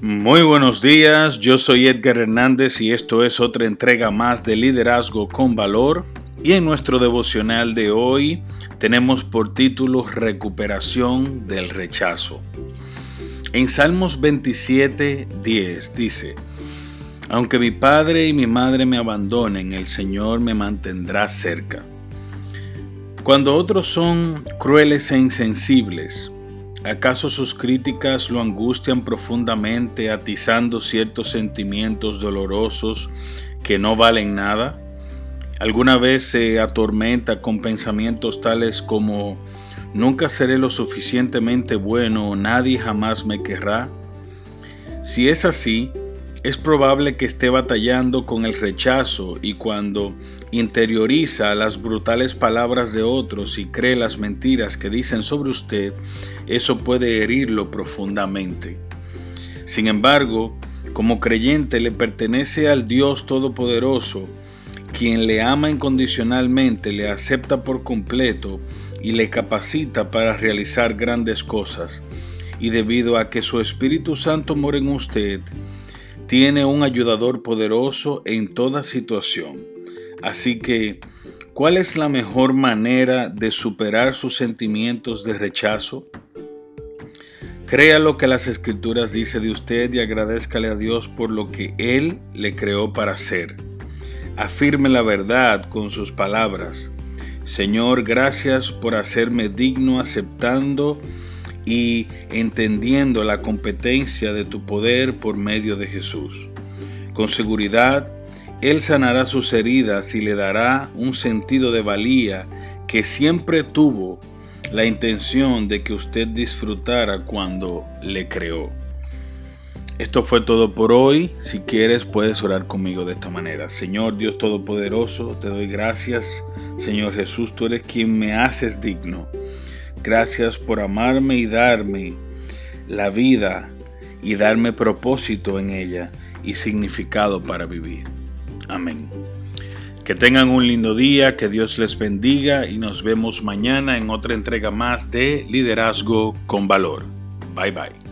Muy buenos días, yo soy Edgar Hernández y esto es otra entrega más de Liderazgo con Valor. Y en nuestro devocional de hoy tenemos por título Recuperación del rechazo. En Salmos 27, 10 dice, Aunque mi padre y mi madre me abandonen, el Señor me mantendrá cerca. Cuando otros son crueles e insensibles, ¿Acaso sus críticas lo angustian profundamente, atizando ciertos sentimientos dolorosos que no valen nada? ¿Alguna vez se atormenta con pensamientos tales como nunca seré lo suficientemente bueno nadie jamás me querrá? Si es así, es probable que esté batallando con el rechazo y cuando interioriza las brutales palabras de otros y cree las mentiras que dicen sobre usted, eso puede herirlo profundamente. Sin embargo, como creyente le pertenece al Dios Todopoderoso, quien le ama incondicionalmente, le acepta por completo y le capacita para realizar grandes cosas. Y debido a que su Espíritu Santo mora en usted, tiene un ayudador poderoso en toda situación. Así que, ¿cuál es la mejor manera de superar sus sentimientos de rechazo? Crea lo que las escrituras dice de usted y agradezcale a Dios por lo que Él le creó para ser. Afirme la verdad con sus palabras. Señor, gracias por hacerme digno aceptando y entendiendo la competencia de tu poder por medio de Jesús. Con seguridad, Él sanará sus heridas y le dará un sentido de valía que siempre tuvo la intención de que usted disfrutara cuando le creó. Esto fue todo por hoy. Si quieres puedes orar conmigo de esta manera. Señor Dios Todopoderoso, te doy gracias. Señor Jesús, tú eres quien me haces digno. Gracias por amarme y darme la vida y darme propósito en ella y significado para vivir. Amén. Que tengan un lindo día, que Dios les bendiga y nos vemos mañana en otra entrega más de Liderazgo con Valor. Bye bye.